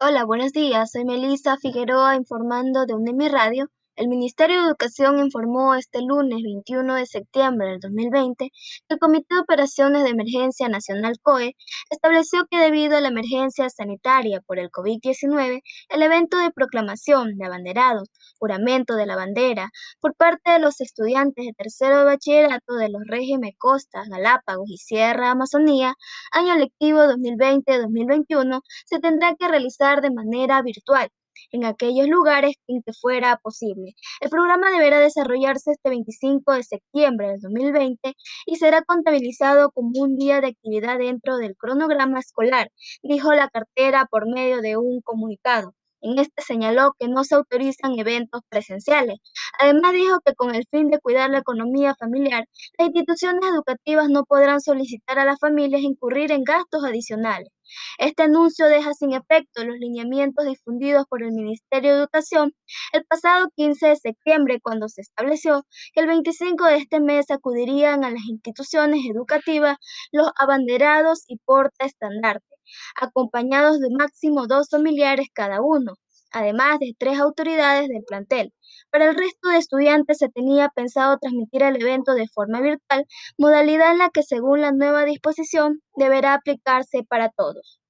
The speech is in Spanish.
Hola, buenos días. Soy Melissa Figueroa informando de UNEMI Radio. El Ministerio de Educación informó este lunes 21 de septiembre del 2020 que el Comité de Operaciones de Emergencia Nacional COE estableció que debido a la emergencia sanitaria por el COVID-19, el evento de proclamación de abanderados, juramento de la bandera, por parte de los estudiantes de tercero de bachillerato de los regímenes Costas, Galápagos y Sierra Amazonía, año lectivo 2020-2021, se tendrá que realizar de manera virtual en aquellos lugares en que fuera posible. El programa deberá desarrollarse este 25 de septiembre del 2020 y será contabilizado como un día de actividad dentro del cronograma escolar, dijo la cartera por medio de un comunicado. En este señaló que no se autorizan eventos presenciales. Además dijo que con el fin de cuidar la economía familiar, las instituciones educativas no podrán solicitar a las familias incurrir en gastos adicionales. Este anuncio deja sin efecto los lineamientos difundidos por el Ministerio de Educación el pasado 15 de septiembre, cuando se estableció que el 25 de este mes acudirían a las instituciones educativas los abanderados y portaestandarte, acompañados de máximo dos familiares cada uno, además de tres autoridades del plantel. Para el resto de estudiantes se tenía pensado transmitir el evento de forma virtual, modalidad en la que según la nueva disposición deberá aplicarse para todos.